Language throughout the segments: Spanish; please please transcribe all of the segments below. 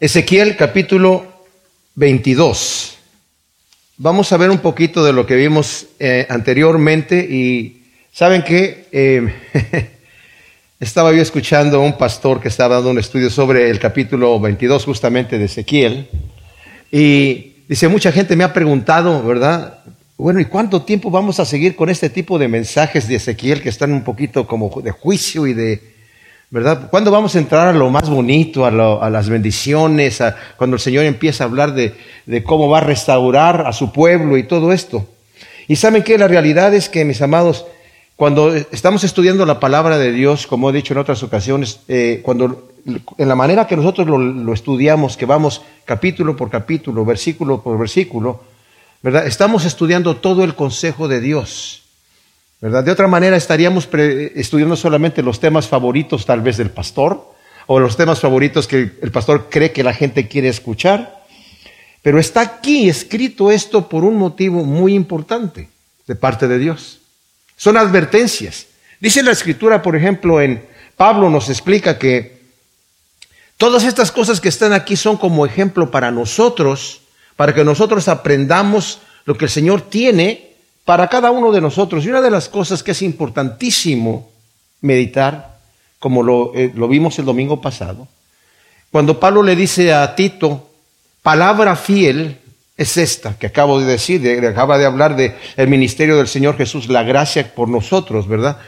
Ezequiel capítulo 22. Vamos a ver un poquito de lo que vimos eh, anteriormente y saben que eh, estaba yo escuchando a un pastor que estaba dando un estudio sobre el capítulo 22 justamente de Ezequiel y dice, mucha gente me ha preguntado, ¿verdad? Bueno, ¿y cuánto tiempo vamos a seguir con este tipo de mensajes de Ezequiel que están un poquito como de juicio y de, ¿verdad? ¿Cuándo vamos a entrar a lo más bonito, a, las bendiciones, a, cuando el Señor empieza a hablar de, de, cómo va a restaurar a su pueblo y todo esto? Y saben que la realidad es que, mis amados, cuando estamos estudiando la palabra de Dios, como he dicho en otras ocasiones, eh, cuando en la manera que nosotros lo, lo, estudiamos, que vamos capítulo por capítulo, versículo por versículo, ¿verdad? Estamos estudiando todo el consejo de Dios. ¿Verdad? De otra manera estaríamos estudiando solamente los temas favoritos tal vez del pastor o los temas favoritos que el pastor cree que la gente quiere escuchar. Pero está aquí escrito esto por un motivo muy importante de parte de Dios. Son advertencias. Dice la escritura, por ejemplo, en Pablo nos explica que todas estas cosas que están aquí son como ejemplo para nosotros, para que nosotros aprendamos lo que el Señor tiene para cada uno de nosotros. Y una de las cosas que es importantísimo meditar, como lo, eh, lo vimos el domingo pasado, cuando Pablo le dice a Tito, palabra fiel es esta que acabo de decir, de, acaba de hablar del el ministerio del Señor Jesús, la gracia por nosotros, ¿verdad?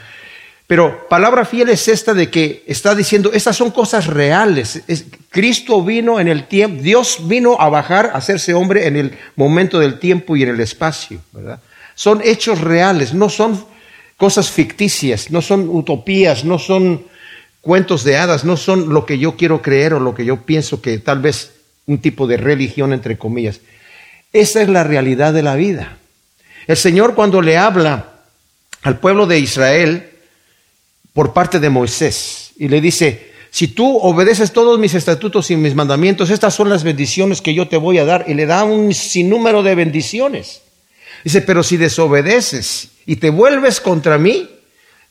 Pero palabra fiel es esta de que está diciendo, estas son cosas reales. Cristo vino en el tiempo, Dios vino a bajar, a hacerse hombre en el momento del tiempo y en el espacio, ¿verdad? Son hechos reales, no son cosas ficticias, no son utopías, no son cuentos de hadas, no son lo que yo quiero creer o lo que yo pienso que tal vez un tipo de religión, entre comillas. Esa es la realidad de la vida. El Señor cuando le habla al pueblo de Israel por parte de Moisés y le dice, si tú obedeces todos mis estatutos y mis mandamientos, estas son las bendiciones que yo te voy a dar. Y le da un sinnúmero de bendiciones. Dice, pero si desobedeces y te vuelves contra mí,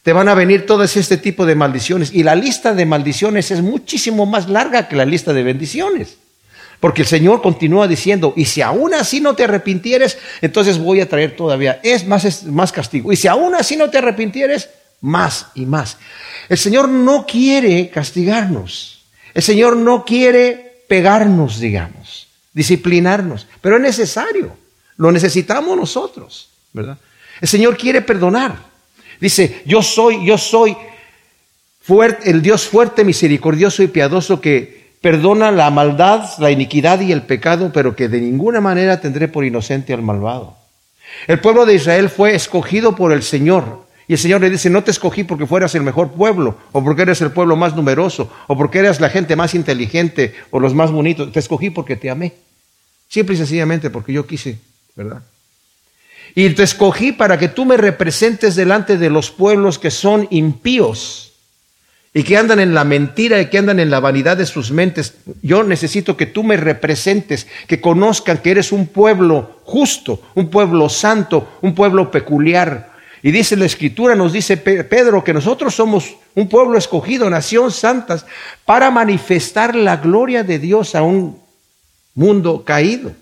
te van a venir todas este tipo de maldiciones. Y la lista de maldiciones es muchísimo más larga que la lista de bendiciones. Porque el Señor continúa diciendo, y si aún así no te arrepintieres, entonces voy a traer todavía, es más, más castigo. Y si aún así no te arrepintieres, más y más. El Señor no quiere castigarnos. El Señor no quiere pegarnos, digamos, disciplinarnos, pero es necesario. Lo necesitamos nosotros, ¿verdad? El Señor quiere perdonar. Dice, yo soy, yo soy fuerte, el Dios fuerte, misericordioso y piadoso que perdona la maldad, la iniquidad y el pecado, pero que de ninguna manera tendré por inocente al malvado. El pueblo de Israel fue escogido por el Señor. Y el Señor le dice, no te escogí porque fueras el mejor pueblo, o porque eres el pueblo más numeroso, o porque eres la gente más inteligente, o los más bonitos. Te escogí porque te amé. Simple y sencillamente porque yo quise ¿verdad? Y te escogí para que tú me representes delante de los pueblos que son impíos y que andan en la mentira y que andan en la vanidad de sus mentes. Yo necesito que tú me representes, que conozcan que eres un pueblo justo, un pueblo santo, un pueblo peculiar. Y dice la escritura, nos dice Pedro, que nosotros somos un pueblo escogido, nación santas, para manifestar la gloria de Dios a un mundo caído.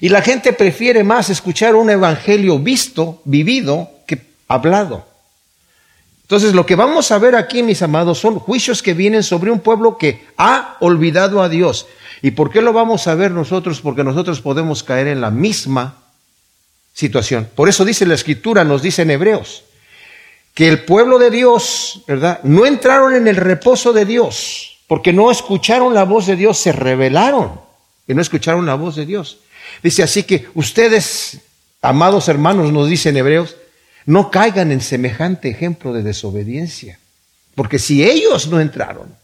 Y la gente prefiere más escuchar un evangelio visto, vivido, que hablado. Entonces lo que vamos a ver aquí, mis amados, son juicios que vienen sobre un pueblo que ha olvidado a Dios. ¿Y por qué lo vamos a ver nosotros? Porque nosotros podemos caer en la misma situación. Por eso dice la escritura, nos dice en Hebreos, que el pueblo de Dios, ¿verdad? No entraron en el reposo de Dios, porque no escucharon la voz de Dios, se rebelaron y no escucharon la voz de Dios. Dice así que ustedes, amados hermanos, nos dicen hebreos, no caigan en semejante ejemplo de desobediencia. Porque si ellos no entraron,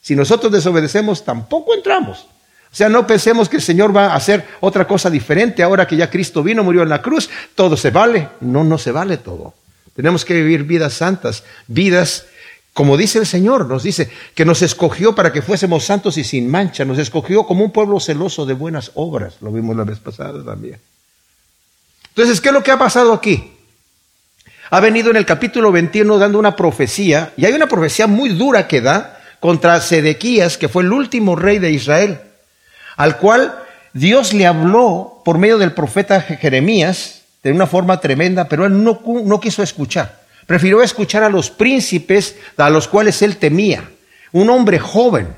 si nosotros desobedecemos, tampoco entramos. O sea, no pensemos que el Señor va a hacer otra cosa diferente ahora que ya Cristo vino, murió en la cruz, todo se vale. No, no se vale todo. Tenemos que vivir vidas santas, vidas como dice el Señor, nos dice que nos escogió para que fuésemos santos y sin mancha, nos escogió como un pueblo celoso de buenas obras, lo vimos la vez pasada también. Entonces, ¿qué es lo que ha pasado aquí? Ha venido en el capítulo 21 dando una profecía, y hay una profecía muy dura que da contra Sedequías, que fue el último rey de Israel, al cual Dios le habló por medio del profeta Jeremías de una forma tremenda, pero él no, no quiso escuchar. Prefirió escuchar a los príncipes a los cuales él temía. Un hombre joven.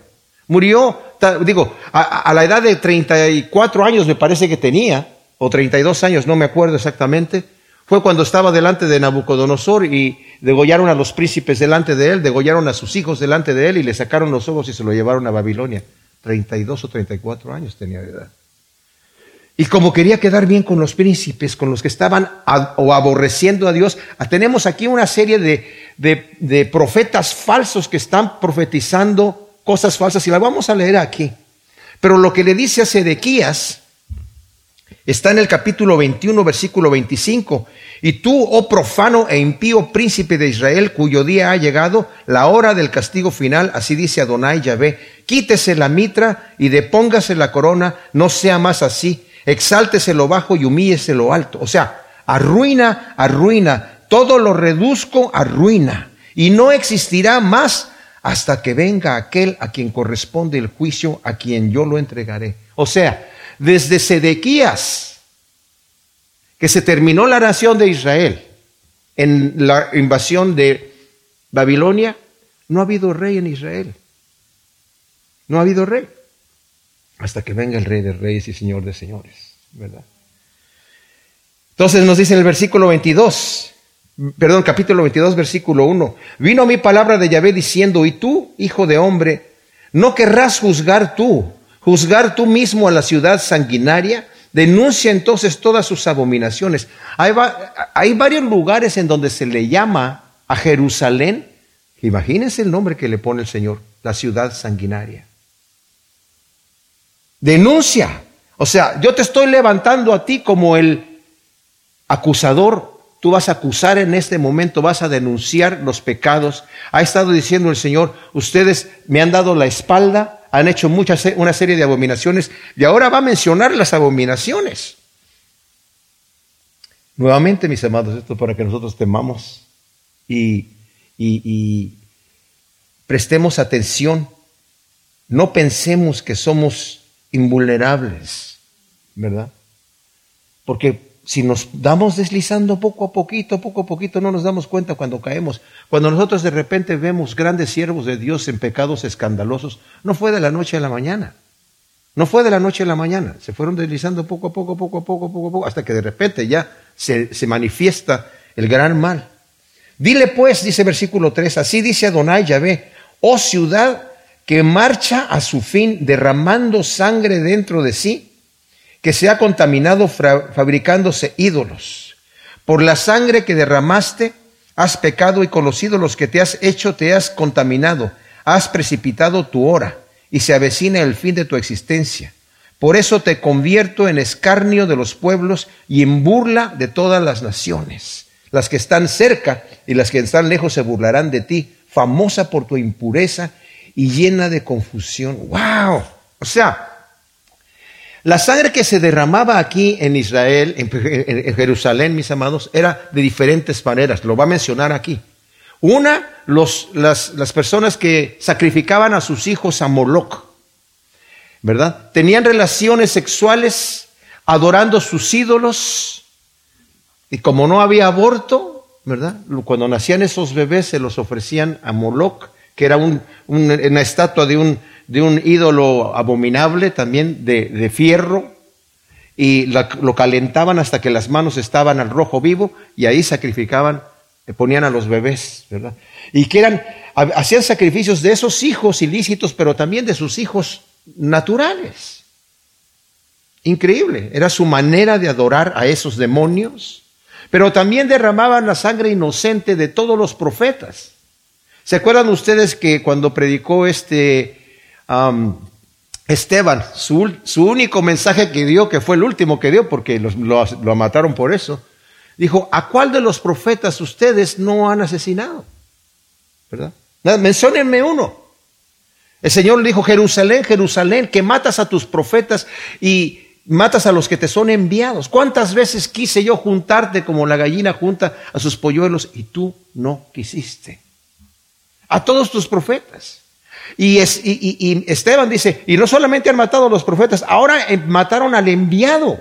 Murió, digo, a, la edad de 34 años me parece que tenía, o 32 años, no me acuerdo exactamente. Fue cuando estaba delante de Nabucodonosor y degollaron a los príncipes delante de él, degollaron a sus hijos delante de él y le sacaron los ojos y se lo llevaron a Babilonia. 32 o 34 años tenía de edad. Y como quería quedar bien con los príncipes, con los que estaban o aborreciendo a Dios, ah, tenemos aquí una serie de, de, profetas falsos que están profetizando cosas falsas y las vamos a leer aquí. Pero lo que le dice a Sedequías está en el capítulo 21, versículo 25. Y tú, oh profano e impío príncipe de Israel, cuyo día ha llegado, la hora del castigo final, así dice Adonai Yahvé, quítese la mitra y depóngase la corona, no sea más así exáltese lo bajo y humíllese lo alto. O sea, arruina, arruina, todo lo reduzco a ruina. Y no existirá más hasta que venga aquel a quien corresponde el juicio, a quien yo lo entregaré. O sea, desde Sedequías, que se terminó la nación de Israel en la invasión de Babilonia, no ha habido rey en Israel. No ha habido rey hasta que venga el Rey de Reyes y Señor de Señores, ¿verdad? Entonces nos dice en el versículo 22, perdón, capítulo 22, versículo 1, vino mi palabra de Yahvé diciendo, y tú, hijo de hombre, no querrás juzgar tú, juzgar tú mismo a la ciudad sanguinaria, denuncia entonces todas sus abominaciones. Hay, hay varios lugares en donde se le llama a Jerusalén, imagínense el nombre que le pone el Señor, la ciudad sanguinaria. Denuncia. O sea, yo te estoy levantando a ti como el acusador. Tú vas a acusar en este momento, vas a denunciar los pecados. Ha estado diciendo el Señor, ustedes me han dado la espalda, han hecho una serie de abominaciones y ahora va a mencionar las abominaciones. Nuevamente, mis amados, esto para que nosotros temamos y prestemos atención. No pensemos que somos invulnerables, ¿verdad? Porque si nos damos deslizando poco a poquito, poco a poquito, no nos damos cuenta cuando caemos. Cuando nosotros de repente vemos grandes siervos de Dios en pecados escandalosos, no fue de la noche a la mañana. No fue de la noche a la mañana. Se fueron deslizando poco a poco, poco a poco, poco a poco, hasta que de repente ya se, se manifiesta el gran mal. Dile pues, dice versículo 3, así dice Adonai Yahvé, oh ciudad que marcha a su fin derramando sangre dentro de sí, que se ha contaminado fabricándose ídolos. Por la sangre que derramaste, has pecado y con los que te has hecho te has contaminado, has precipitado tu hora y se avecina el fin de tu existencia. Por eso te convierto en escarnio de los pueblos y en burla de todas las naciones. Las que están cerca y las que están lejos se burlarán de ti, famosa por tu impureza y llena de confusión. ¡Wow! O sea, la sangre que se derramaba aquí en Israel, en, Jerusalén, mis amados, era de diferentes maneras. Lo va a mencionar aquí. Una, los, las, las personas que sacrificaban a sus hijos a Moloch, ¿verdad? Tenían relaciones sexuales adorando sus ídolos y como no había aborto, ¿verdad? Cuando nacían esos bebés se los ofrecían a Moloch que era una estatua de un, de un ídolo abominable también de, fierro, y lo calentaban hasta que las manos estaban al rojo vivo y ahí sacrificaban, ponían a los bebés, ¿verdad? Y que eran, hacían sacrificios de esos hijos ilícitos, pero también de sus hijos naturales. Increíble, era su manera de adorar a esos demonios, pero también derramaban la sangre inocente de todos los profetas. ¿Se acuerdan ustedes que cuando predicó este Esteban, su, único mensaje que dio, que fue el último que dio, porque lo, mataron por eso, dijo, ¿a cuál de los profetas ustedes no han asesinado? ¿Verdad? Menciónenme uno. El Señor le dijo, Jerusalén, Jerusalén, que matas a tus profetas y matas a los que te son enviados. ¿Cuántas veces quise yo juntarte como la gallina junta a sus polluelos y tú no quisiste? A todos tus profetas. Y, Esteban dice, y no solamente han matado a los profetas, ahora eh, mataron al enviado,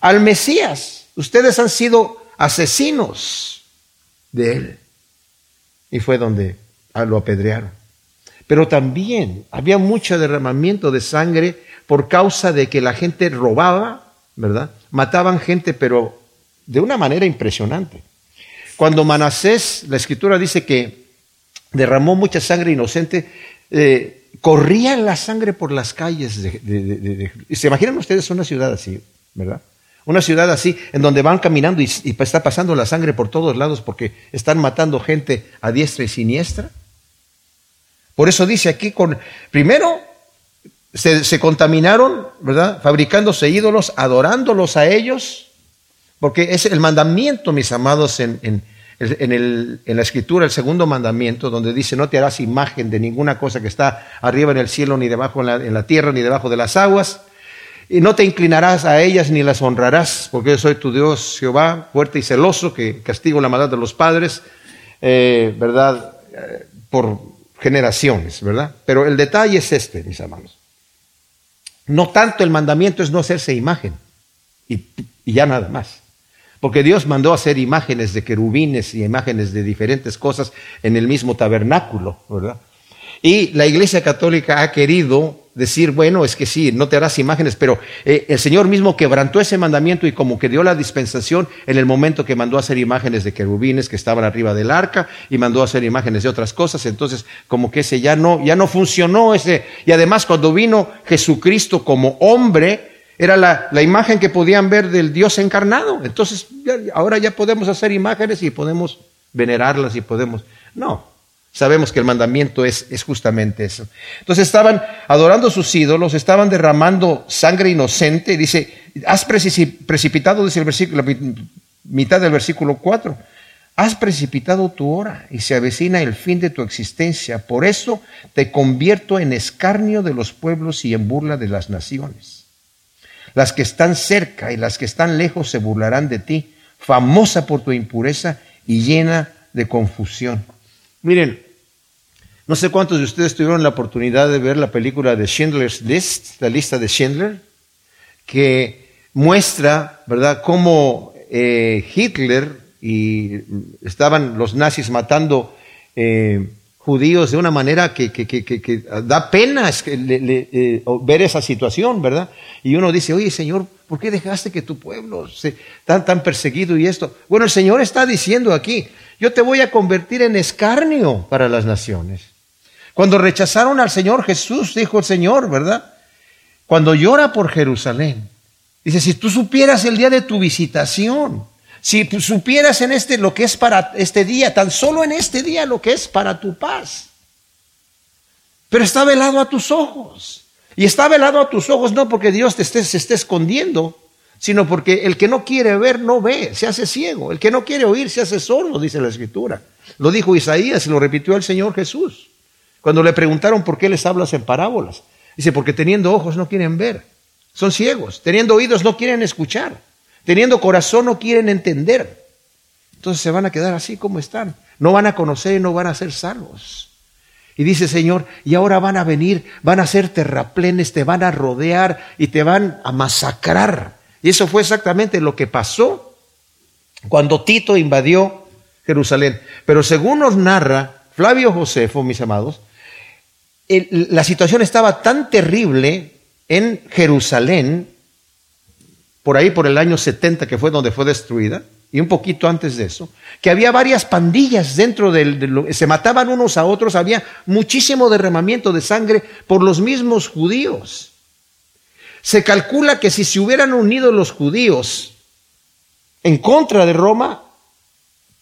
al Mesías. Ustedes han sido asesinos de él. Y fue donde lo apedrearon. Pero también había mucho derramamiento de sangre por causa de que la gente robaba, ¿verdad? Mataban gente, pero de una manera impresionante. Cuando Manasés, la escritura dice que derramó mucha sangre inocente, eh, corría la sangre por las calles. De, ¿Se imaginan ustedes una ciudad así, verdad? Una ciudad así, en donde van caminando y, está pasando la sangre por todos lados porque están matando gente a diestra y siniestra. Por eso dice aquí, con, primero se, contaminaron, ¿verdad? Fabricándose ídolos, adorándolos a ellos, porque es el mandamiento, mis amados, en, en en, la escritura el segundo mandamiento, donde dice, no te harás imagen de ninguna cosa que está arriba en el cielo, ni debajo en la, tierra, ni debajo de las aguas, y no te inclinarás a ellas ni las honrarás, porque yo soy tu Dios Jehová, fuerte y celoso, que castigo la maldad de los padres, eh, ¿verdad? Eh, por generaciones, ¿verdad? Pero el detalle es este, mis hermanos. No tanto el mandamiento es no hacerse imagen, y ya nada más. Porque Dios mandó hacer imágenes de querubines y imágenes de diferentes cosas en el mismo tabernáculo, ¿verdad? Y la Iglesia Católica ha querido decir, bueno, es que sí, no te harás imágenes, pero eh, el Señor mismo quebrantó ese mandamiento y como que dio la dispensación en el momento que mandó a hacer imágenes de querubines que estaban arriba del arca y mandó a hacer imágenes de otras cosas, entonces como que ese ya no, ya no funcionó ese, y además cuando vino Jesucristo como hombre, era la, imagen que podían ver del Dios encarnado. Entonces, ahora ya podemos hacer imágenes y podemos venerarlas y podemos... No, sabemos que el mandamiento es, es justamente eso. Entonces estaban adorando sus ídolos, estaban derramando sangre inocente. Dice, has precipitado, dice el versículo, la mitad del versículo 4, has precipitado tu hora y se avecina el fin de tu existencia. Por eso te convierto en escarnio de los pueblos y en burla de las naciones. Las que están cerca y las que están lejos se burlarán de ti, famosa por tu impureza y llena de confusión. Miren, no sé cuántos de ustedes tuvieron la oportunidad de ver la película de Schindler's List, la lista de Schindler, que muestra, ¿verdad?, cómo eh, Hitler y estaban los nazis matando eh, judíos de una manera que, da pena eh, ver esa situación, ¿verdad? Y uno dice, oye Señor, ¿por qué dejaste que tu pueblo se tan, tan perseguido y esto? Bueno, el Señor está diciendo aquí, yo te voy a convertir en escarnio para las naciones. Cuando rechazaron al Señor Jesús, dijo el Señor, ¿verdad? Cuando llora por Jerusalén, dice, si tú supieras el día de tu visitación, si supieras en este lo que es para este día, tan solo en este día lo que es para tu paz. Pero está velado a tus ojos. Y está velado a tus ojos no porque Dios te esté, se esté escondiendo, sino porque el que no quiere ver no ve, se hace ciego. El que no quiere oír se hace sordo, dice la Escritura. Lo dijo Isaías y lo repitió el Señor Jesús. Cuando le preguntaron por qué les hablas en parábolas. Dice, porque teniendo ojos no quieren ver. Son ciegos. Teniendo oídos no quieren escuchar. Teniendo corazón no quieren entender. Entonces se van a quedar así como están. No van a conocer y no van a ser salvos. Y dice Señor, y ahora van a venir, van a ser terraplenes, te van a rodear y te van a masacrar. Y eso fue exactamente lo que pasó cuando Tito invadió Jerusalén. Pero según nos narra Flavio Josefo, mis amados, la situación estaba tan terrible en Jerusalén por ahí por el año 70, que fue donde fue destruida, y un poquito antes de eso, que había varias pandillas dentro del, se mataban unos a otros, había muchísimo derramamiento de sangre por los mismos judíos. Se calcula que si se hubieran unido los judíos en contra de Roma,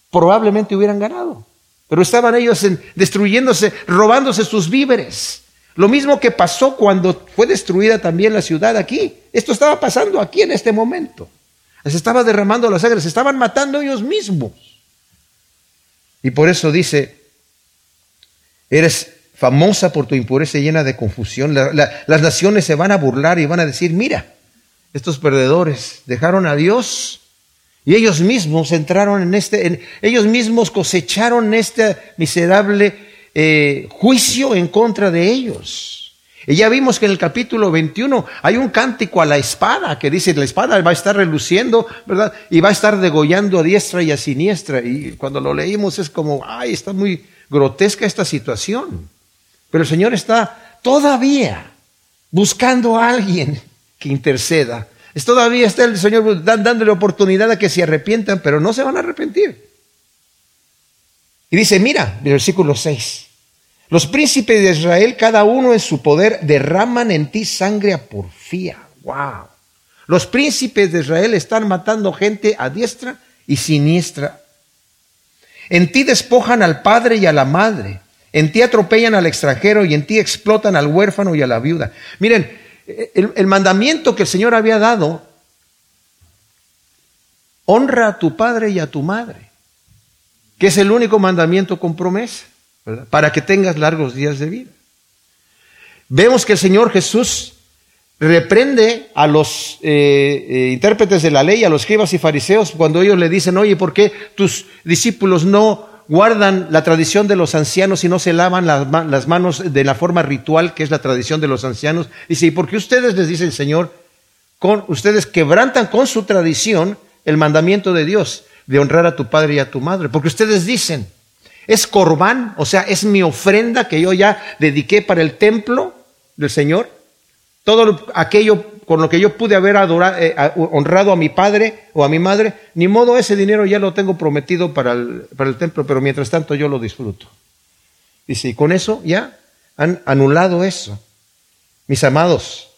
probablemente hubieran ganado. Pero estaban ellos destruyéndose, robándose sus víveres. Lo mismo que pasó cuando fue destruida también la ciudad aquí. Esto estaba pasando aquí en este momento. Se estaba derramando la sangre, se estaban matando ellos mismos. Y por eso dice, eres famosa por tu impureza llena de confusión. las naciones se van a burlar y van a decir, mira, estos perdedores dejaron a Dios y ellos mismos entraron en este, ellos mismos cosecharon este miserable eh, juicio en contra de ellos. Y ya vimos que en el capítulo 21 hay un cántico a la espada que dice, la espada va a estar reluciendo, ¿verdad? Y va a estar degollando a diestra y a siniestra. Y cuando lo leímos es como, ay, está muy grotesca esta situación. Pero el Señor está todavía buscando a alguien que interceda. Todavía está el Señor dándole oportunidad a que se arrepientan, pero no se van a arrepentir. Y dice, mira, versículo 6, los príncipes de Israel, cada uno en su poder, derraman en ti sangre a porfía. Wow. Los príncipes de Israel están matando gente a diestra y siniestra. En ti despojan al padre y a la madre. En ti atropellan al extranjero y en ti explotan al huérfano y a la viuda. Miren, el, mandamiento que el Señor había dado, honra a tu padre y a tu madre, que es el único mandamiento con promesa, para que tengas largos días de vida. Vemos que el Señor Jesús reprende a los eh, eh, intérpretes de la ley, a los escribas y fariseos, cuando ellos le dicen, oye, ¿por qué tus discípulos no guardan la tradición de los ancianos y no se lavan las, manos de la forma ritual, que es la tradición de los ancianos? Dice, ¿y por qué ustedes les dice el Señor, con, ustedes quebrantan con su tradición el mandamiento de Dios de honrar a tu padre y a tu madre? Porque ustedes dicen, es corbán, o sea, es mi ofrenda que yo ya dediqué para el templo del Señor. Todo aquello con lo que yo pude haber adorado, eh, honrado a mi padre o a mi madre, ni modo ese dinero ya lo tengo prometido para el, para el templo, pero mientras tanto yo lo disfruto. Y con eso ya han anulado eso. Mis amados,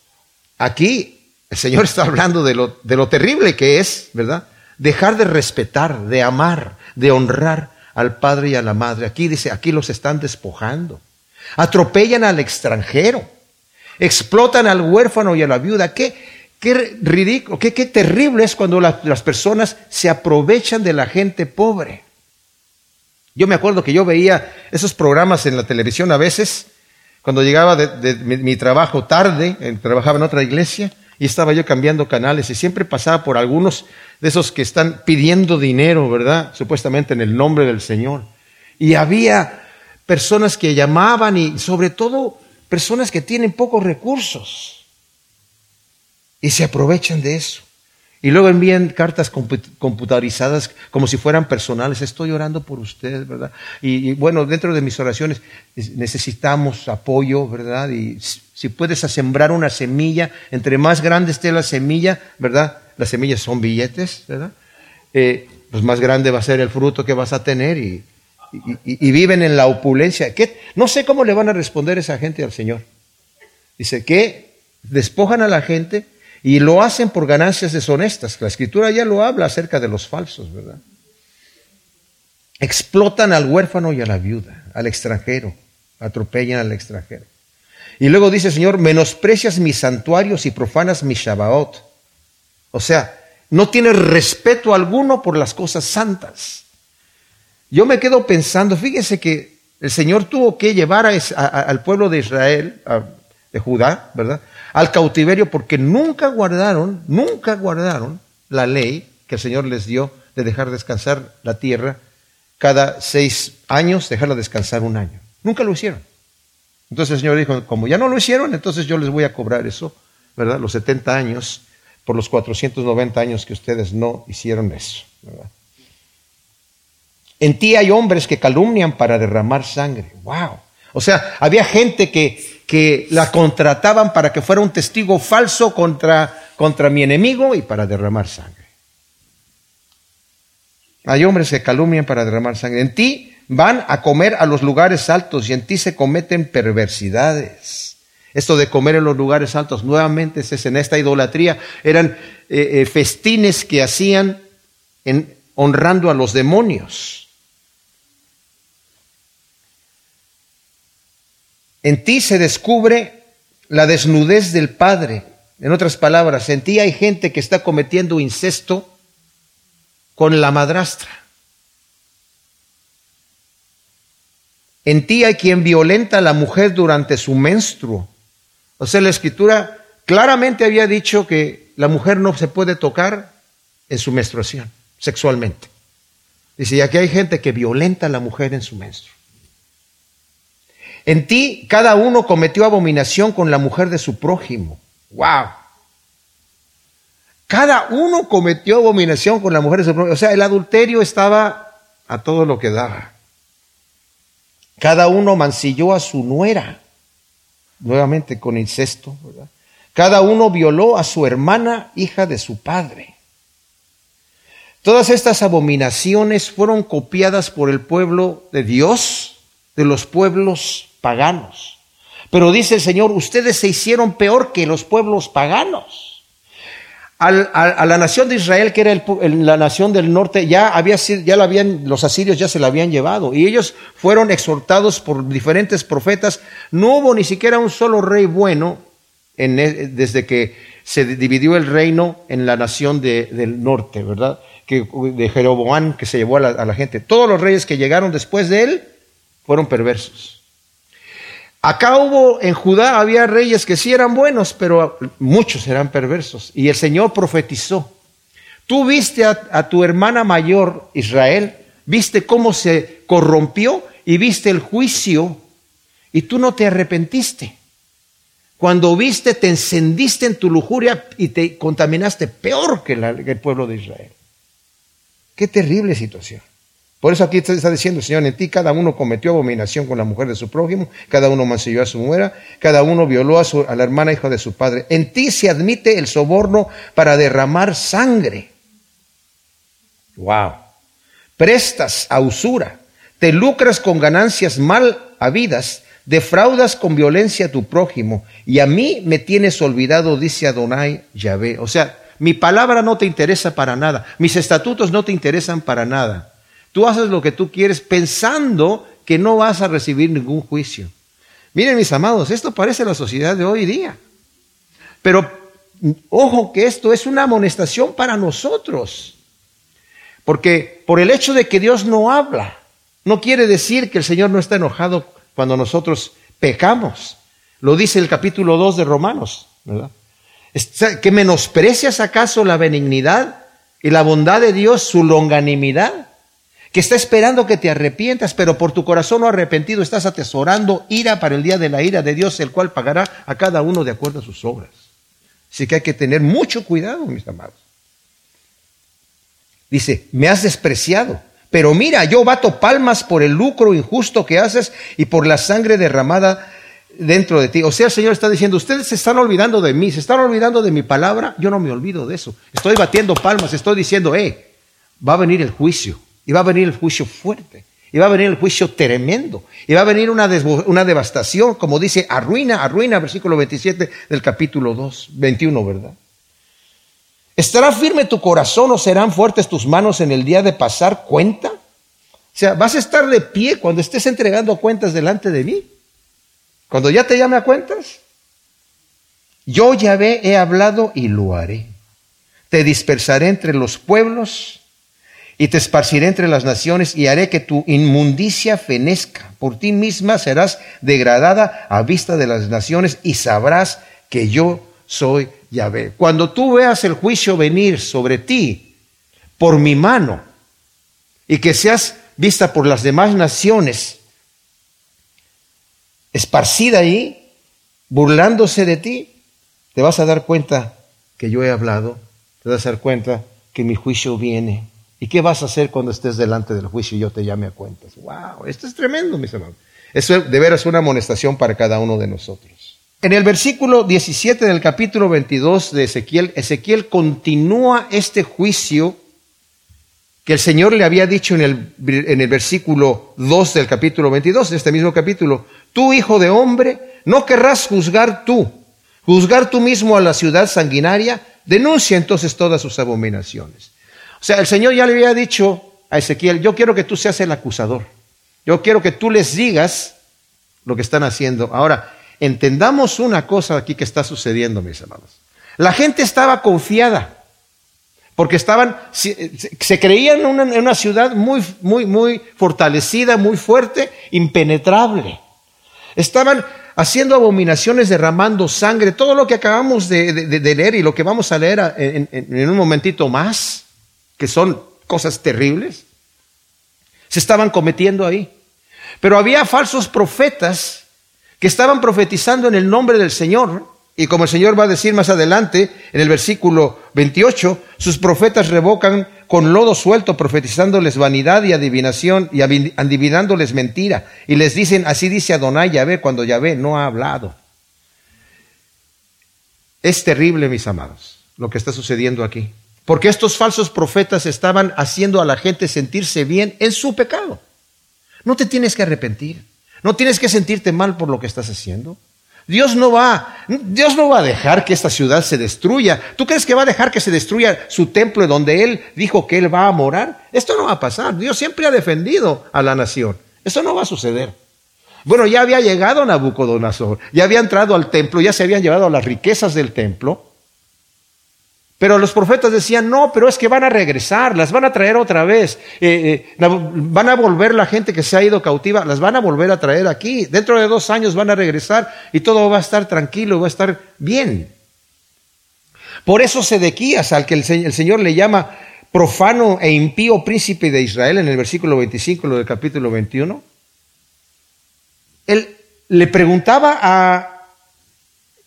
aquí el Señor está hablando de lo, de lo terrible que es, ¿verdad? Dejar de respetar, de amar, de honrar al padre y a la madre. Aquí dice, aquí los están despojando. Atropellan al extranjero. Explotan al huérfano y a la viuda. Qué, qué ridículo, qué, qué terrible es cuando las personas se aprovechan de la gente pobre. Yo me acuerdo que yo veía esos programas en la televisión a veces, cuando llegaba de, mi, trabajo tarde, trabajaba en otra iglesia, y estaba yo cambiando canales y siempre pasaba por algunos de esos que están pidiendo dinero, ¿verdad? Supuestamente en el nombre del Señor. Y había personas que llamaban y sobre todo personas que tienen pocos recursos y se aprovechan de eso. Y luego envían cartas computarizadas como si fueran personales. Estoy orando por ustedes, ¿verdad? Y, bueno, dentro de mis oraciones necesitamos apoyo, ¿verdad? Y si puedes sembrar una semilla, entre más grande esté la semilla, ¿verdad? Las semillas son billetes, ¿verdad? Eh, pues más grande va a ser el fruto que vas a tener y, viven en la opulencia. No sé cómo le van a responder esa gente al Señor. Dice que despojan a la gente y lo hacen por ganancias deshonestas. La escritura ya lo habla acerca de los falsos, ¿verdad? Explotan al huérfano y a la viuda, al extranjero, atropellan al extranjero. Y luego dice, Señor, menosprecias mis santuarios y profanas mi Shabbat. O sea, no tienes respeto alguno por las cosas santas. Yo me quedo pensando, fíjese que el Señor tuvo que llevar al pueblo de Israel, de Judá, ¿verdad? Al cautiverio porque nunca guardaron, nunca guardaron la ley que el Señor les dio de dejar descansar la tierra cada seis años, dejarla descansar un año. Nunca lo hicieron. Entonces el Señor dijo, como ya no lo hicieron, entonces yo les voy a cobrar eso, ¿verdad? Los 70 años por los 490 años que ustedes no hicieron eso, ¿verdad? En ti hay hombres que calumnian para derramar sangre. ¡Wow! O sea, había gente que, que la contrataban para que fuera un testigo falso contra, contra mi enemigo y para derramar sangre. Hay hombres que calumnian para derramar sangre. En ti van a comer a los lugares altos y en ti se cometen perversidades. Esto de comer en los lugares altos, nuevamente es en esta idolatría, eran eh, eh, festines que hacían en, honrando a los demonios. En ti se descubre la desnudez del Padre. En otras palabras, en ti hay gente que está cometiendo incesto con la madrastra. En ti hay quien violenta a la mujer durante su menstruo. O sea, la escritura claramente había dicho que la mujer no se puede tocar en su menstruación, sexualmente. Dice, y aquí hay gente que violenta a la mujer en su menstruo. En ti cada uno cometió abominación con la mujer de su prójimo. ¡Wow! Cada uno cometió abominación con la mujer de su prójimo. O sea, el adulterio estaba a todo lo que daba. Cada uno mancilló a su nuera, nuevamente con incesto, ¿verdad? Cada uno violó a su hermana, hija de su padre. Todas estas abominaciones fueron copiadas por el pueblo de Dios, de los pueblos paganos. Pero dice el Señor, ustedes se hicieron peor que los pueblos paganos. a, la nación de Israel, que era la nación del norte, ya había ya la habían, los asirios ya se la habían llevado. Y ellos fueron exhortados por diferentes profetas. No hubo ni siquiera un solo rey bueno en, e, desde que se dividió el reino en la nación del norte, ¿verdad? Que, de Jeroboam, que se llevó a la gente. Todos los reyes que llegaron después de él fueron perversos. Acá hubo, en Judá había reyes que sí eran buenos, pero muchos eran perversos. Y el Señor profetizó. Tú viste a, tu hermana mayor, Israel, viste cómo se corrompió y viste el juicio y tú no te arrepentiste. Cuando viste, te encendiste en tu lujuria y te contaminaste peor que el pueblo de Israel. Qué terrible situación. Por eso aquí está diciendo, Señor, en ti cada uno cometió abominación con la mujer de su prójimo, cada uno mancilló a su mujer, cada uno violó a, su, a la hermana hija de su padre. En ti se admite el soborno para derramar sangre. Wow. Prestas a usura, te lucras con ganancias mal habidas, defraudas con violencia a tu prójimo, y a mí me tienes olvidado, dice Adonai Yahvé. O sea, mi palabra no te interesa para nada, mis estatutos no te interesan para nada. Tú haces lo que tú quieres pensando que no vas a recibir ningún juicio. Miren mis amados, esto parece la sociedad de hoy día. Pero ojo que esto es una amonestación para nosotros. Porque por el hecho de que Dios no habla, no quiere decir que el Señor no está enojado cuando nosotros pecamos. Lo dice el capítulo 2 de Romanos, ¿verdad? ¿Que menosprecias acaso la benignidad y la bondad de Dios, su longanimidad? Que está esperando que te arrepientas, pero por tu corazón no arrepentido estás atesorando ira para el día de la ira de Dios, el cual pagará a cada uno de acuerdo a sus obras. Así que hay que tener mucho cuidado, mis amados. Dice, me has despreciado, pero mira, yo bato palmas por el lucro injusto que haces y por la sangre derramada dentro de ti. O sea, el Señor está diciendo, ustedes se están olvidando de mí, se están olvidando de mi palabra, yo no me olvido de eso. Estoy batiendo palmas, estoy diciendo, eh, va a venir el juicio y va a venir el juicio fuerte. Y va a venir el juicio tremendo. Y va a venir una, una devastación, como dice, arruina, arruina, versículo 27 del capítulo 2, 21, ¿verdad? ¿Estará firme tu corazón o serán fuertes tus manos en el día de pasar cuenta? O sea, vas a estar de pie cuando estés entregando cuentas delante de mí. Cuando ya te llame a cuentas. Yo ya he hablado y lo haré. Te dispersaré entre los pueblos y te esparciré entre las naciones y haré que tu inmundicia fenezca. Por ti misma serás degradada a vista de las naciones y sabrás que yo soy Yahvé. Cuando tú veas el juicio venir sobre ti por mi mano y que seas vista por las demás naciones, esparcida ahí, burlándose de ti, te vas a dar cuenta que yo he hablado, te vas a dar cuenta que mi juicio viene ¿Y qué vas a hacer cuando estés delante del juicio y yo te llame a cuentas? ¡Wow! Esto es tremendo, mis hermanos. Eso de veras es una amonestación para cada uno de nosotros. En el versículo 17 del capítulo 22 de Ezequiel, Ezequiel continúa este juicio que el Señor le había dicho en el, en el versículo 2 del capítulo 22, de este mismo capítulo. Tú, hijo de hombre, no querrás juzgar tú, juzgar tú mismo a la ciudad sanguinaria, denuncia entonces todas sus abominaciones. O sea, el Señor ya le había dicho a Ezequiel, yo quiero que tú seas el acusador. Yo quiero que tú les digas lo que están haciendo. Ahora, entendamos una cosa aquí que está sucediendo, mis hermanos. La gente estaba confiada porque estaban, se, creían en una, ciudad muy, muy, muy fortalecida, muy fuerte, impenetrable. Estaban haciendo abominaciones, derramando sangre, todo lo que acabamos de, leer y lo que vamos a leer en un momentito más que son cosas terribles, se estaban cometiendo ahí. Pero había falsos profetas que estaban profetizando en el nombre del Señor. Y como el Señor va a decir más adelante, en el versículo 28, sus profetas revocan con lodo suelto, profetizándoles vanidad y adivinación y adivinándoles mentira. Y les dicen, así dice Adonai Yahvé cuando Yahvé no ha hablado. Es terrible, mis amados, lo que está sucediendo aquí. Porque estos falsos profetas estaban haciendo a la gente sentirse bien en su pecado. No te tienes que arrepentir. No tienes que sentirte mal por lo que estás haciendo. Dios no va, Dios no va a dejar que esta ciudad se destruya. ¿Tú crees que va a dejar que se destruya su templo donde él dijo que él va a morar? Esto no va a pasar. Dios siempre ha defendido a la nación. Eso no va a suceder. Bueno, ya había llegado Nabucodonosor, ya había entrado al templo, ya se habían llevado las riquezas del templo. Pero los profetas decían, no, pero es que van a regresar, las van a traer otra vez, eh, eh, van a volver la gente que se ha ido cautiva, las van a volver a traer aquí, dentro de dos años van a regresar y todo va a estar tranquilo, va a estar bien. Por eso Sedequías, al que el, Señor le llama profano e impío príncipe de Israel en el versículo 25 del capítulo 21, él le preguntaba a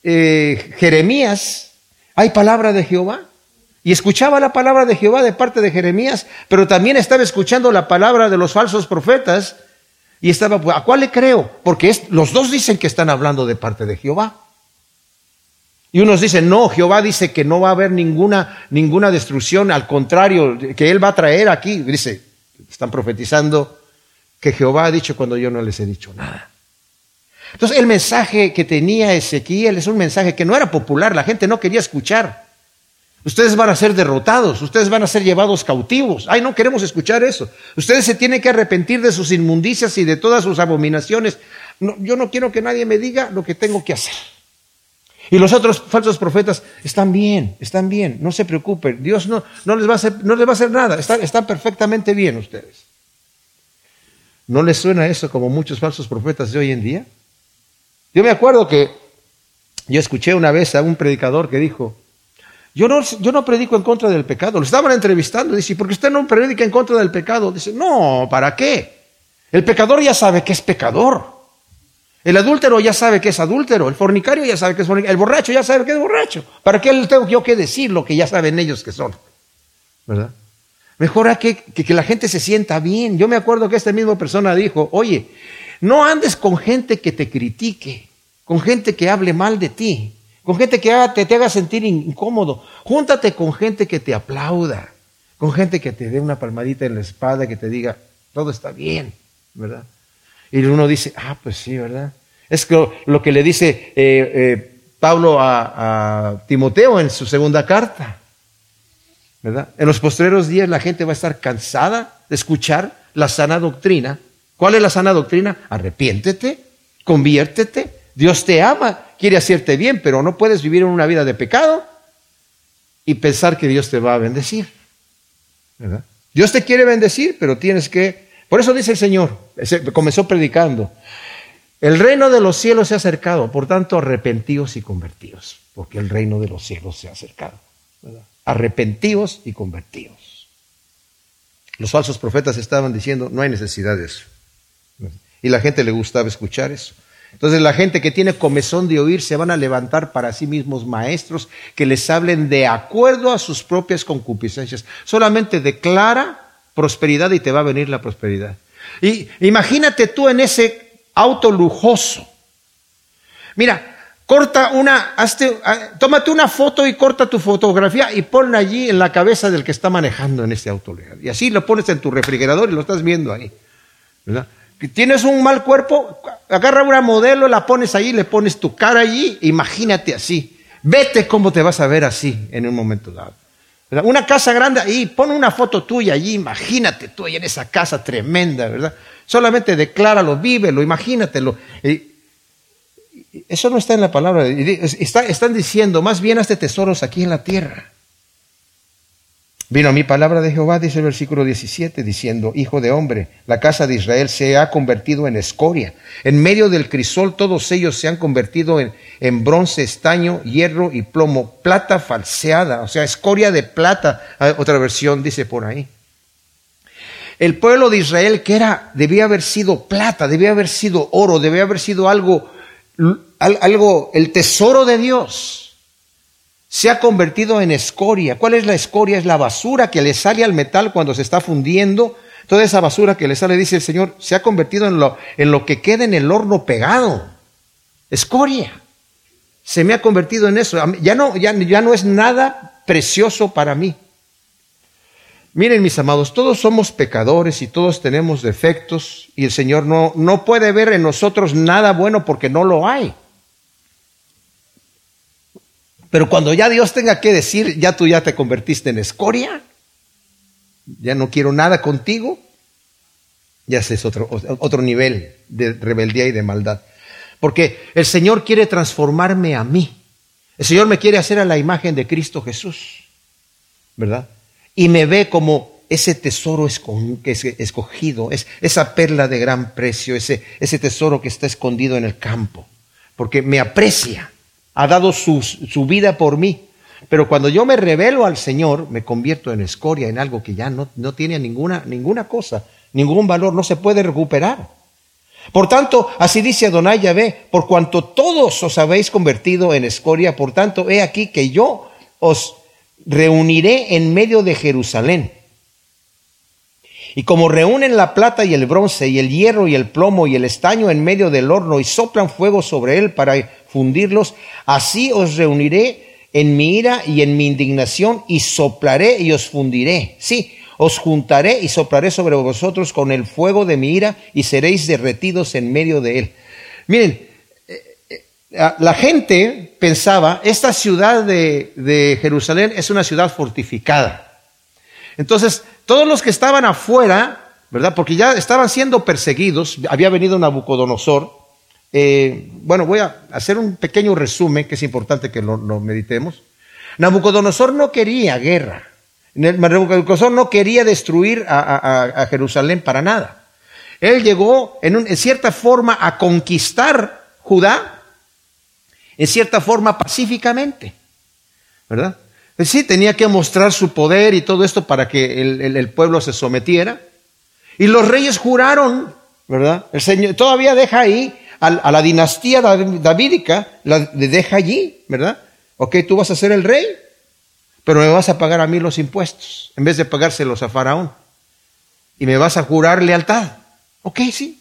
eh, Jeremías, ¿Hay palabra de Jehová? Y escuchaba la palabra de Jehová de parte de Jeremías, pero también estaba escuchando la palabra de los falsos profetas y estaba, ¿a cuál le creo? Porque los dos dicen que están hablando de parte de Jehová. Y unos dicen, no, Jehová dice que no va a haber ninguna, ninguna destrucción, al contrario, que Él va a traer aquí. Dice, están profetizando que Jehová ha dicho cuando yo no les he dicho nada. Entonces el mensaje que tenía Ezequiel es un mensaje que no era popular, la gente no quería escuchar. Ustedes van a ser derrotados, ustedes van a ser llevados cautivos. Ay, no queremos escuchar eso. Ustedes se tienen que arrepentir de sus inmundicias y de todas sus abominaciones. yo no quiero que nadie me diga lo que tengo que hacer. Y los otros falsos profetas están bien, están bien, no se preocupen. Dios no, no, les, va a hacer, no les va a hacer nada, están perfectamente bien ustedes. ¿No les suena eso como muchos falsos profetas de hoy en día? Yo me acuerdo que yo escuché una vez a un predicador que dijo, yo no, yo no predico en contra del pecado. Lo estaban entrevistando. Dice, ¿por qué usted no predica en contra del pecado? Dice, no, ¿para qué? El pecador ya sabe que es pecador. El adúltero ya sabe que es adúltero. El fornicario ya sabe que es fornicario. El borracho ya sabe que es borracho. ¿Para qué tengo yo que decir lo que ya saben ellos que son? ¿Verdad? Mejor que, que la gente se sienta bien. Yo me acuerdo que esta misma persona dijo, oye, no andes con gente que te critique, con gente que hable mal de ti, con gente que te, haga sentir incómodo. Júntate con gente que te aplauda, con gente que te dé una palmadita en la espalda, que te diga, todo está bien, ¿verdad? Y uno dice, ah, pues sí, ¿verdad? Es lo que le dice eh, eh, Pablo a, a Timoteo en su segunda carta. ¿verdad? En los postreros días la gente va a estar cansada de escuchar la sana doctrina ¿Cuál es la sana doctrina? Arrepiéntete, conviértete. Dios te ama, quiere hacerte bien, pero no puedes vivir en una vida de pecado y pensar que Dios te va a bendecir. Dios te quiere bendecir, pero tienes que... Por eso dice el Señor, comenzó predicando, el reino de los cielos se ha acercado, por tanto arrepentíos y convertidos, porque el reino de los cielos se ha acercado. ¿verdad? Arrepentíos y convertidos. Los falsos profetas estaban diciendo, no hay necesidad de eso. Y la gente le gustaba escuchar eso. Entonces la gente que tiene comezón de oír se van a levantar para sí mismos maestros que les hablen de acuerdo a sus propias concupiscencias. Solamente declara prosperidad y te va a venir la prosperidad. Y imagínate tú en ese auto lujoso. Mira, corta una, hazte, ah, tómate una foto y corta tu fotografía y ponla allí en la cabeza del que está manejando en ese auto. Y así lo pones en tu refrigerador y lo estás viendo ahí. ¿verdad? Tienes un mal cuerpo, agarra una modelo, la pones ahí, le pones tu cara allí, imagínate así. Vete cómo te vas a ver así en un momento dado. Una casa grande ahí, pon una foto tuya allí, imagínate tú ahí en esa casa tremenda, ¿verdad? Solamente decláralo, vívelo, imagínatelo. Eso no está en la palabra. están diciendo, más bien hazte tesoros aquí en la tierra. Vino mi palabra de Jehová, dice el versículo 17, diciendo, Hijo de hombre, la casa de Israel se ha convertido en escoria. En medio del crisol todos ellos se han convertido en, bronce, estaño, hierro y plomo, plata falseada, o sea, escoria de plata, ah, otra versión dice por ahí. El pueblo de Israel, que era, debía haber sido plata, debía haber sido oro, debía haber sido algo algo, el tesoro de Dios se ha convertido en escoria. ¿Cuál es la escoria? Es la basura que le sale al metal cuando se está fundiendo. Toda esa basura que le sale, dice el Señor, se ha convertido en lo, en lo que queda en el horno pegado. Escoria. Se me ha convertido en eso. Ya no, ya, ya no es nada precioso para mí. Miren mis amados, todos somos pecadores y todos tenemos defectos y el Señor no, no puede ver en nosotros nada bueno porque no lo hay. Pero cuando ya Dios tenga que decir, ya tú ya te convertiste en escoria, ya no quiero nada contigo, ya es otro, otro nivel de rebeldía y de maldad. Porque el Señor quiere transformarme a mí. El Señor me quiere hacer a la imagen de Cristo Jesús. ¿Verdad? y me ve como ese tesoro escogido, es esa perla de gran precio, ese, ese tesoro que está escondido en el campo, porque me aprecia, ha dado su, su vida por mí. Pero cuando yo me revelo al Señor, me convierto en escoria, en algo que ya no, no tiene ninguna, ninguna cosa, ningún valor, no se puede recuperar. Por tanto, así dice Adonai Yahvé, por cuanto todos os habéis convertido en escoria, por tanto, he aquí que yo os reuniré en medio de Jerusalén. Y como reúnen la plata y el bronce y el hierro y el plomo y el estaño en medio del horno y soplan fuego sobre él para fundirlos, así os reuniré en mi ira y en mi indignación y soplaré y os fundiré. Sí, os juntaré y soplaré sobre vosotros con el fuego de mi ira y seréis derretidos en medio de él. Miren, Ah, la gente pensaba, esta ciudad de, Jerusalén es una ciudad fortificada. Entonces, todos los que estaban afuera, ¿verdad? Porque ya estaban siendo perseguidos, había venido Nabucodonosor. Eh, bueno, voy a hacer un pequeño resumen que es importante que lo, meditemos. Nabucodonosor no quería guerra. Nabucodonosor no quería destruir a, Jerusalén para nada. Él llegó en cierta forma a conquistar Judá en cierta forma pacíficamente, ¿verdad? Pues sí, tenía que mostrar su poder y todo esto para que el, pueblo se sometiera. Y los reyes juraron, ¿verdad? El Señor todavía deja ahí a, la dinastía davídica, la deja allí, ¿verdad? Ok, tú vas a ser el rey, pero me vas a pagar a mí los impuestos, en vez de pagárselos a Faraón. Y me vas a jurar lealtad. Ok, sí.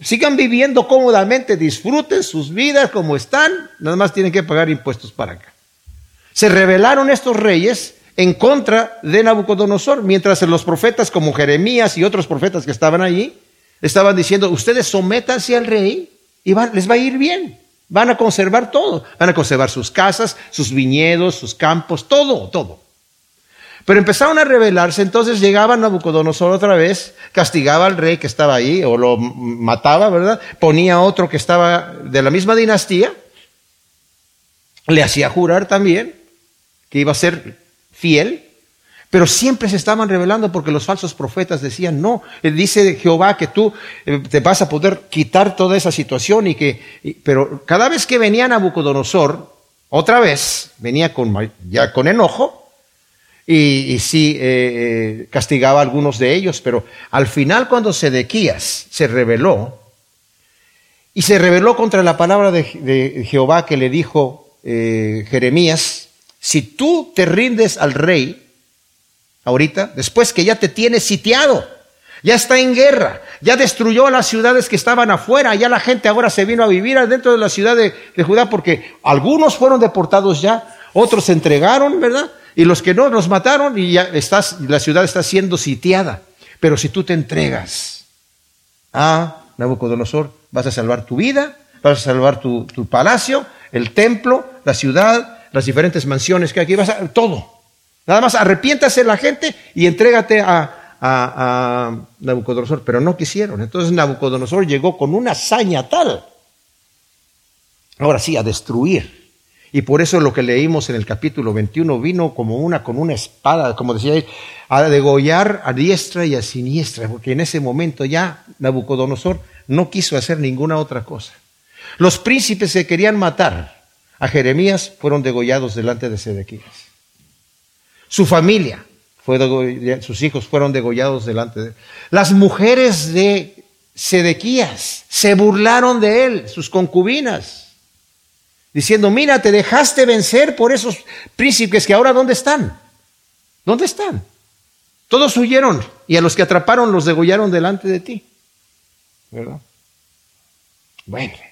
Sigan viviendo cómodamente, disfruten sus vidas como están, nada más tienen que pagar impuestos para acá. Se rebelaron estos reyes en contra de Nabucodonosor, mientras los profetas como Jeremías y otros profetas que estaban allí estaban diciendo, ustedes sométanse al rey y les va a ir bien, van a conservar todo, van a conservar sus casas, sus viñedos, sus campos, todo, todo. Pero empezaron a rebelarse, entonces llegaba Nabucodonosor otra vez, castigaba al rey que estaba ahí, o lo mataba, ¿verdad? Ponía otro que estaba de la misma dinastía, le hacía jurar también que iba a ser fiel, pero siempre se estaban rebelando porque los falsos profetas decían, no, eh, dice Jehová que tú eh, te vas a poder quitar toda esa situación y que, pero cada vez que venía Nabucodonosor, otra vez, venía con, ya con enojo, y, sí eh, castigaba a algunos de ellos, pero al final cuando Sedequías se rebeló, y se rebeló contra la palabra de, Jehová que le dijo Jeremías, si tú te rindes al rey, ahorita, después que ya te tiene sitiado, ya está en guerra, ya destruyó las ciudades que estaban afuera, ya la gente ahora se vino a vivir adentro de la ciudad de, de Judá porque algunos fueron deportados ya, otros se entregaron, ¿verdad? Y los que no los mataron y ya estás, la ciudad está siendo sitiada. Pero si tú te entregas a Nabucodonosor, vas a salvar tu vida, vas a salvar tu, palacio, el templo, la ciudad, las diferentes mansiones que aquí vas a, todo. Nada más arrepiéntase la gente y entrégate a, a, Nabucodonosor, pero no quisieron. Entonces Nabucodonosor llegó con una hazaña tal, ahora sí, a destruir y por eso lo que leímos en el capítulo 21 vino como una con una espada, como decía a degollar a diestra y a siniestra, porque en ese momento ya Nabucodonosor no quiso hacer ninguna otra cosa. Los príncipes que querían matar a Jeremías fueron degollados delante de Sedequías. Su familia, sus hijos fueron degollados delante de Las mujeres de Sedequías. Se burlaron de él, sus concubinas, diciendo, mira, te dejaste vencer por esos príncipes que ahora ¿dónde están? ¿Dónde están? Todos huyeron y a los que atraparon los degollaron delante de ti. ¿Verdad? Bueno.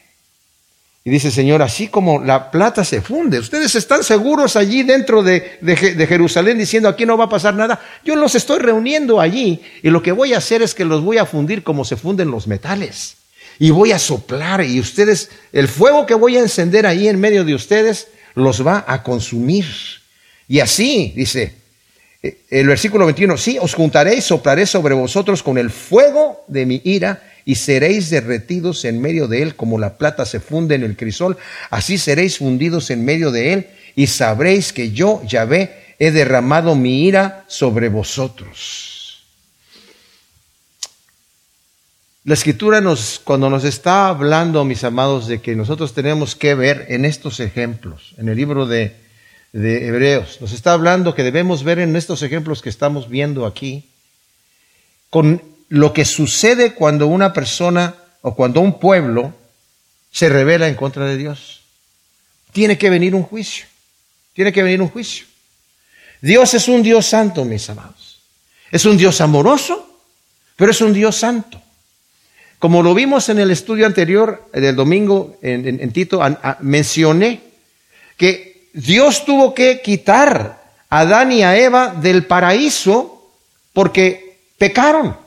Y dice Señor, así como la plata se funde, ustedes están seguros allí dentro de, de, Jerusalén diciendo aquí no va a pasar nada. Yo los estoy reuniendo allí y lo que voy a hacer es que los voy a fundir como se funden los metales. Y voy a soplar y ustedes, el fuego que voy a encender ahí en medio de ustedes, los va a consumir. Y así, dice eh, el versículo 21, sí, os juntaré y soplaré sobre vosotros con el fuego de mi ira y seréis derretidos en medio de él como la plata se funde en el crisol, así seréis fundidos en medio de él y sabréis que yo, Yahvé, he derramado mi ira sobre vosotros. La escritura nos, cuando nos está hablando, mis amados, de que nosotros tenemos que ver en estos ejemplos, en el libro de, de Hebreos, nos está hablando que debemos ver en estos ejemplos que estamos viendo aquí, con lo que sucede cuando una persona o cuando un pueblo se revela en contra de Dios. Tiene que venir un juicio. Tiene que venir un juicio. Dios es un Dios santo, mis amados. Es un Dios amoroso, pero es un Dios santo. Como lo vimos en el estudio anterior del domingo en, Tito, mencioné que Dios tuvo que quitar a Adán y a Eva del paraíso porque pecaron.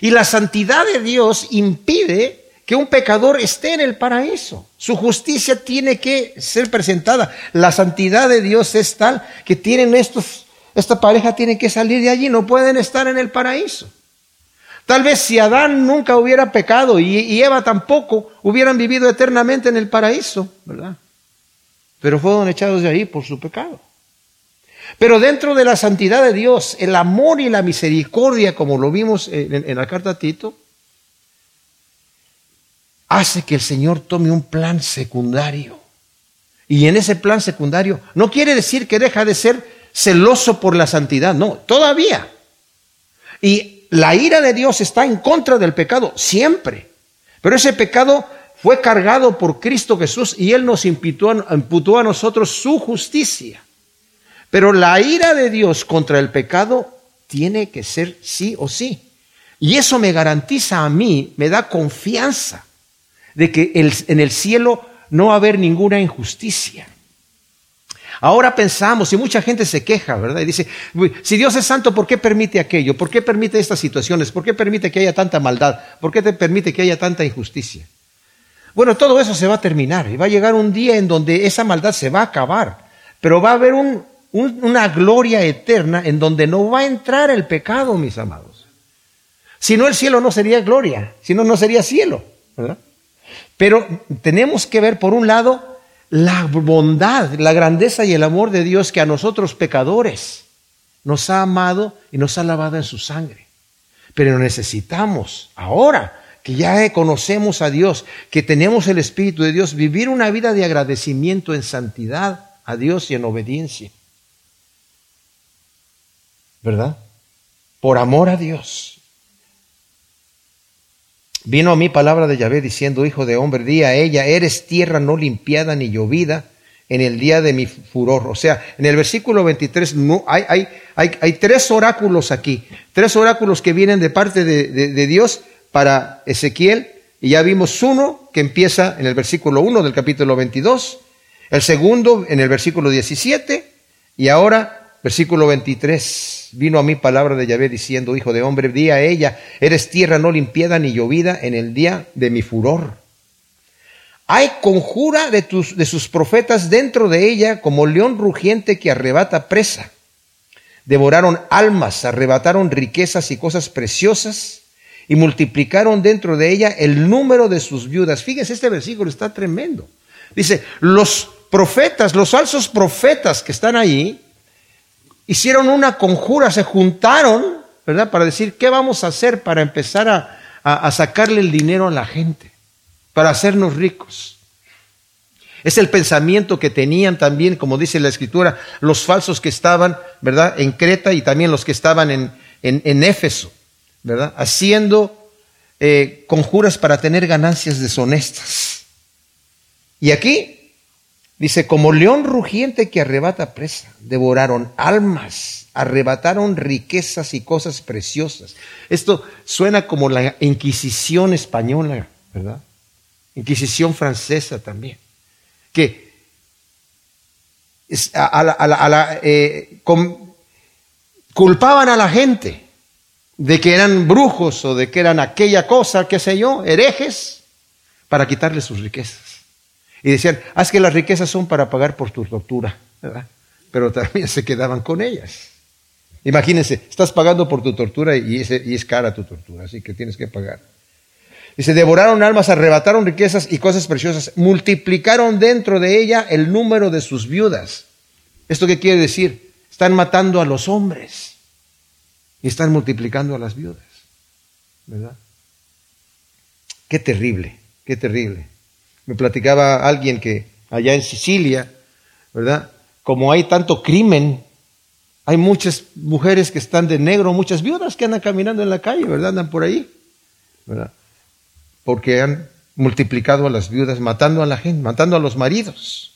Y la santidad de Dios impide que un pecador esté en el paraíso. Su justicia tiene que ser presentada. La santidad de Dios es tal que tienen estos, esta pareja tiene que salir de allí, no pueden estar en el paraíso. Tal vez si Adán nunca hubiera pecado y, y Eva tampoco, hubieran vivido eternamente en el paraíso, ¿verdad? Pero fueron echados de ahí por su pecado. Pero dentro de la santidad de Dios, el amor y la misericordia, como lo vimos en, la carta a Tito, hace que el Señor tome un plan secundario. Y en ese plan secundario no quiere decir que deja de ser celoso por la santidad, no, todavía. Y la ira de Dios está en contra del pecado, siempre. Pero ese pecado fue cargado por Cristo Jesús y Él nos imputó, imputó a nosotros su justicia. Pero la ira de Dios contra el pecado tiene que ser sí o sí. Y eso me garantiza a mí, me da confianza de que en el cielo no va a haber ninguna injusticia. Ahora pensamos, y mucha gente se queja, ¿verdad? Y dice, si Dios es santo, ¿por qué permite aquello? ¿Por qué permite estas situaciones? ¿Por qué permite que haya tanta maldad? ¿Por qué te permite que haya tanta injusticia? Bueno, todo eso se va a terminar y va a llegar un día en donde esa maldad se va a acabar, pero va a haber un, una gloria eterna en donde no va a entrar el pecado, mis amados. Si no, el cielo no sería gloria, si no, no sería cielo. Pero tenemos que ver, por un lado, la bondad, la grandeza y el amor de Dios que a nosotros pecadores nos ha amado y nos ha lavado en su sangre. Pero necesitamos, ahora que ya conocemos a Dios, que tenemos el Espíritu de Dios, vivir una vida de agradecimiento en santidad a Dios y en obediencia. ¿Verdad? Por amor a Dios. Vino a mí palabra de Yahvé diciendo, hijo de hombre, di a ella, eres tierra no limpiada ni llovida en el día de mi furor. O sea, en el versículo 23 no, hay, hay, hay, tres oráculos aquí, tres oráculos que vienen de parte de, de Dios para Ezequiel, y ya vimos uno que empieza en el versículo 1 del capítulo 22, el segundo en el versículo 17, y ahora Versículo 23. Vino a mí palabra de Yahvé diciendo, Hijo de hombre, di a ella, eres tierra no limpiada ni llovida en el día de mi furor. Hay conjura de, tus, de sus profetas dentro de ella como león rugiente que arrebata presa. Devoraron almas, arrebataron riquezas y cosas preciosas y multiplicaron dentro de ella el número de sus viudas. Fíjese, este versículo está tremendo. Dice, los profetas, los falsos profetas que están ahí, hicieron una conjura, se juntaron, ¿verdad? Para decir, ¿qué vamos a hacer para empezar a, sacarle el dinero a la gente? Para hacernos ricos. Es el pensamiento que tenían también, como dice la escritura, los falsos que estaban, ¿verdad? En Creta y también los que estaban en, en, Éfeso, ¿verdad? Haciendo eh, conjuras para tener ganancias deshonestas. Y aquí dice, como león rugiente que arrebata presa, devoraron almas, arrebataron riquezas y cosas preciosas. Esto suena como la Inquisición española, ¿verdad? Inquisición francesa también. Que culpaban a la gente de que eran brujos o de que eran aquella cosa, qué sé yo, herejes, para quitarles sus riquezas. Y decían, haz que las riquezas son para pagar por tu tortura, ¿verdad? Pero también se quedaban con ellas. Imagínense, estás pagando por tu tortura y, y es cara tu tortura, así que tienes que pagar. Dice, devoraron almas, arrebataron riquezas y cosas preciosas, multiplicaron dentro de ella el número de sus viudas. ¿Esto qué quiere decir? Están matando a los hombres y están multiplicando a las viudas. ¿Verdad? Qué terrible, qué terrible. Me platicaba alguien que allá en Sicilia, ¿verdad? Como hay tanto crimen, hay muchas mujeres que están de negro, muchas viudas que andan caminando en la calle, ¿verdad? Andan por ahí, ¿verdad? Porque han multiplicado a las viudas, matando a la gente, matando a los maridos.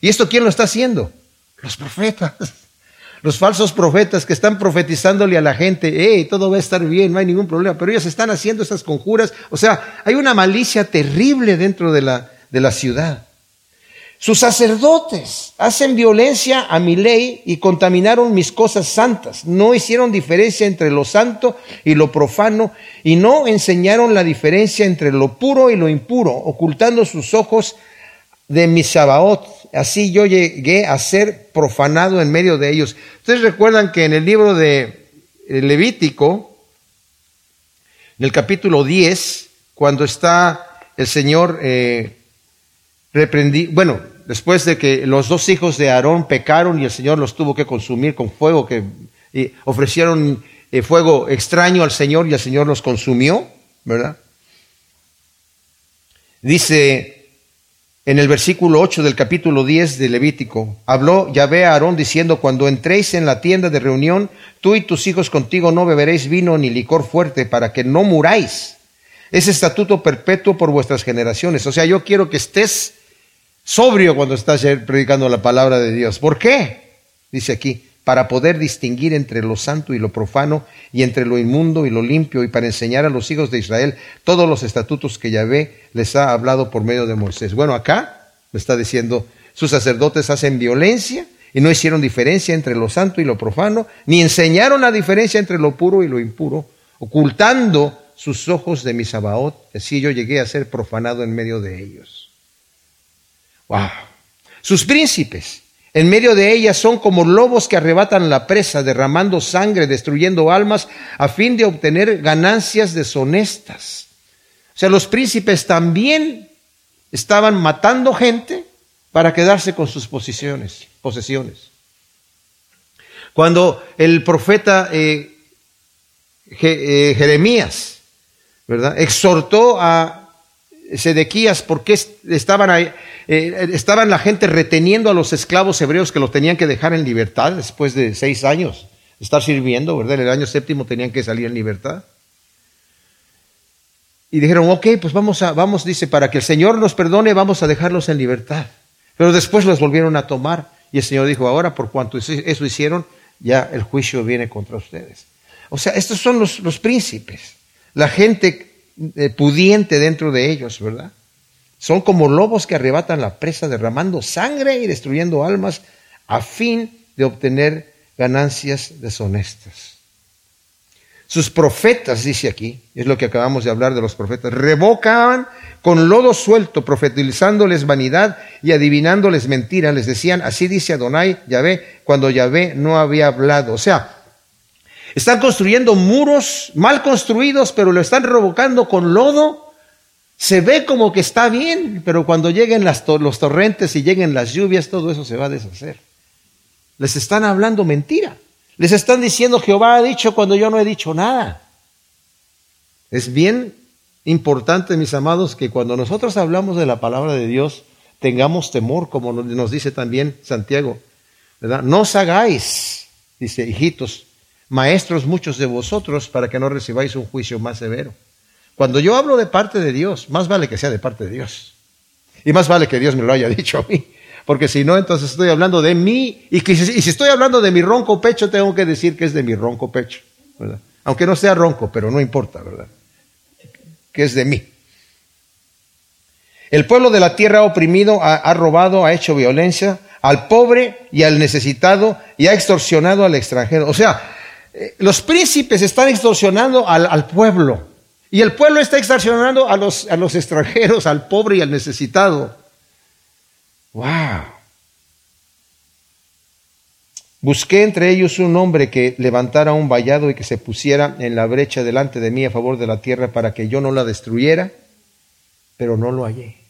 ¿Y esto quién lo está haciendo? Los profetas. Los falsos profetas que están profetizándole a la gente, hey, todo va a estar bien, no hay ningún problema, pero ellos están haciendo estas conjuras. O sea, hay una malicia terrible dentro de la, de la ciudad. Sus sacerdotes hacen violencia a mi ley y contaminaron mis cosas santas. No hicieron diferencia entre lo santo y lo profano y no enseñaron la diferencia entre lo puro y lo impuro, ocultando sus ojos de mi Sabaoth. Así yo llegué a ser profanado en medio de ellos. Ustedes recuerdan que en el libro de Levítico, en el capítulo 10, cuando está el Señor eh, bueno, después de que los dos hijos de Aarón pecaron y el Señor los tuvo que consumir con fuego, que ofrecieron eh, fuego extraño al Señor y el Señor los consumió, ¿verdad? Dice en el versículo 8 del capítulo 10 de Levítico, habló Yahvé a Aarón diciendo, cuando entréis en la tienda de reunión, tú y tus hijos contigo no beberéis vino ni licor fuerte para que no muráis. Es estatuto perpetuo por vuestras generaciones. O sea, yo quiero que estés sobrio cuando estás predicando la palabra de Dios. ¿Por qué? Dice aquí, para poder distinguir entre lo santo y lo profano, y entre lo inmundo y lo limpio, y para enseñar a los hijos de Israel todos los estatutos que Yahvé les ha hablado por medio de Moisés. Bueno, acá me está diciendo, sus sacerdotes hacen violencia y no hicieron diferencia entre lo santo y lo profano, ni enseñaron la diferencia entre lo puro y lo impuro, ocultando sus ojos de mi Sabaoth, así yo llegué a ser profanado en medio de ellos. Wow. Sus príncipes en medio de ellas son como lobos que arrebatan la presa, derramando sangre, destruyendo almas, a fin de obtener ganancias deshonestas. O sea, los príncipes también estaban matando gente para quedarse con sus posiciones, posesiones. Cuando el profeta eh, eh, Jeremías, ¿verdad? Exhortó a Sedequías, porque estaban, ahí, eh, estaban la gente reteniendo a los esclavos hebreos que los tenían que dejar en libertad después de seis años estar sirviendo, ¿verdad? En el año séptimo tenían que salir en libertad. Y dijeron, ok, pues vamos a, vamos, dice, para que el Señor nos perdone, vamos a dejarlos en libertad. Pero después los volvieron a tomar. Y el Señor dijo, ahora por cuanto eso hicieron, ya el juicio viene contra ustedes. O sea, estos son los, los príncipes. La gente eh, pudiente dentro de ellos, ¿verdad? Son como lobos que arrebatan la presa derramando sangre y destruyendo almas a fin de obtener ganancias deshonestas. Sus profetas, dice aquí, es lo que acabamos de hablar de los profetas, revocaban con lodo suelto, profetizándoles vanidad y adivinándoles mentiras. Les decían, así dice Adonai, Yahvé, cuando Yahvé no había hablado. O sea, están construyendo muros mal construidos, pero lo están revocando con lodo. Se ve como que está bien, pero cuando lleguen los torrentes y lleguen las lluvias, todo eso se va a deshacer. Les están hablando mentira. Les están diciendo Jehová ha dicho cuando yo no he dicho nada. Es bien importante, mis amados, que cuando nosotros hablamos de la palabra de Dios, tengamos temor, como nos dice también Santiago. No os hagáis, dice, hijitos, maestros muchos de vosotros para que no recibáis un juicio más severo. Cuando yo hablo de parte de Dios, más vale que sea de parte de Dios. Y más vale que Dios me lo haya dicho a mí. Porque si no, entonces estoy hablando de mí. Y, si estoy hablando de mi ronco pecho, tengo que decir que es de mi ronco pecho. Aunque no sea ronco, pero no importa, ¿verdad? Que es de mí. El pueblo de la tierra ha oprimido, ha, ha robado, ha hecho violencia al pobre y al necesitado y ha extorsionado al extranjero. O sea, los príncipes están extorsionando al, al pueblo. Y el pueblo está extorsionando a los, a los extranjeros, al pobre y al necesitado. ¡Wow! Busqué entre ellos un hombre que levantara un vallado y que se pusiera en la brecha delante de mí a favor de la tierra para que yo no la destruyera, pero no lo hallé.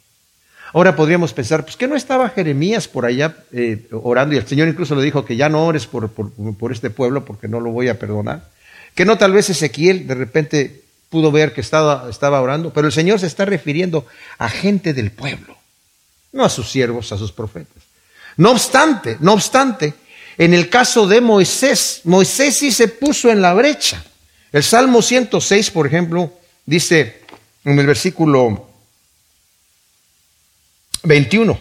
Ahora podríamos pensar, pues que no estaba Jeremías por allá eh, orando y el Señor incluso le dijo que ya no ores por, por, por este pueblo porque no lo voy a perdonar. Que no tal vez Ezequiel de repente pudo ver que estaba, estaba orando, pero el Señor se está refiriendo a gente del pueblo, no a sus siervos, a sus profetas. No obstante, no obstante, en el caso de Moisés, Moisés sí se puso en la brecha. El Salmo 106, por ejemplo, dice en el versículo 21,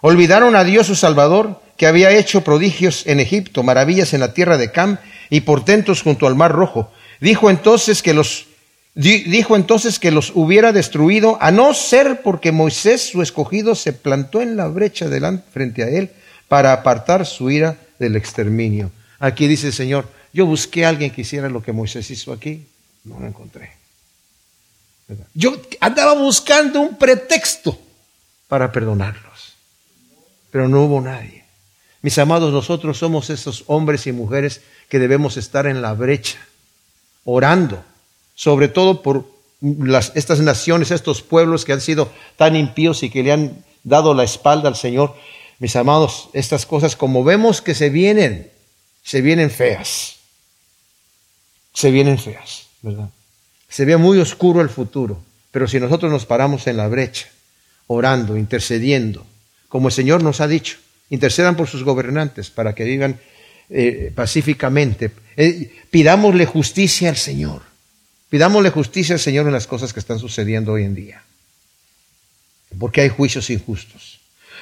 olvidaron a Dios su Salvador, que había hecho prodigios en Egipto, maravillas en la tierra de Cam y portentos junto al mar rojo. Dijo entonces que los dijo entonces que los hubiera destruido, a no ser porque Moisés, su escogido, se plantó en la brecha delante frente a él para apartar su ira del exterminio. Aquí dice el Señor, yo busqué a alguien que hiciera lo que Moisés hizo aquí, no lo encontré. Yo andaba buscando un pretexto para perdonarlos, pero no hubo nadie. Mis amados, nosotros somos esos hombres y mujeres que debemos estar en la brecha, orando, sobre todo por las, estas naciones, estos pueblos que han sido tan impíos y que le han dado la espalda al Señor. Mis amados, estas cosas como vemos que se vienen, se vienen feas. Se vienen feas, ¿verdad? Se ve muy oscuro el futuro, pero si nosotros nos paramos en la brecha, orando, intercediendo, como el Señor nos ha dicho, intercedan por sus gobernantes para que vivan eh, pacíficamente, eh, pidámosle justicia al Señor. Pidámosle justicia al Señor en las cosas que están sucediendo hoy en día. Porque hay juicios injustos.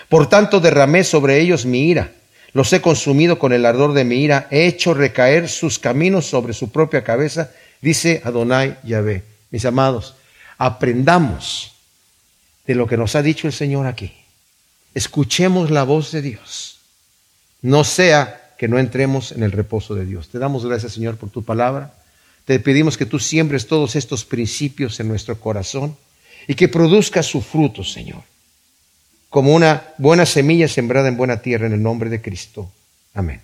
Por tanto, derramé sobre ellos mi ira. Los he consumido con el ardor de mi ira. He hecho recaer sus caminos sobre su propia cabeza, dice Adonai Yahvé. Mis amados, aprendamos de lo que nos ha dicho el Señor aquí. Escuchemos la voz de Dios. No sea que no entremos en el reposo de Dios. Te damos gracias, Señor, por tu palabra. Te pedimos que tú siembres todos estos principios en nuestro corazón y que produzca su fruto, Señor, como una buena semilla sembrada en buena tierra en el nombre de Cristo. Amén.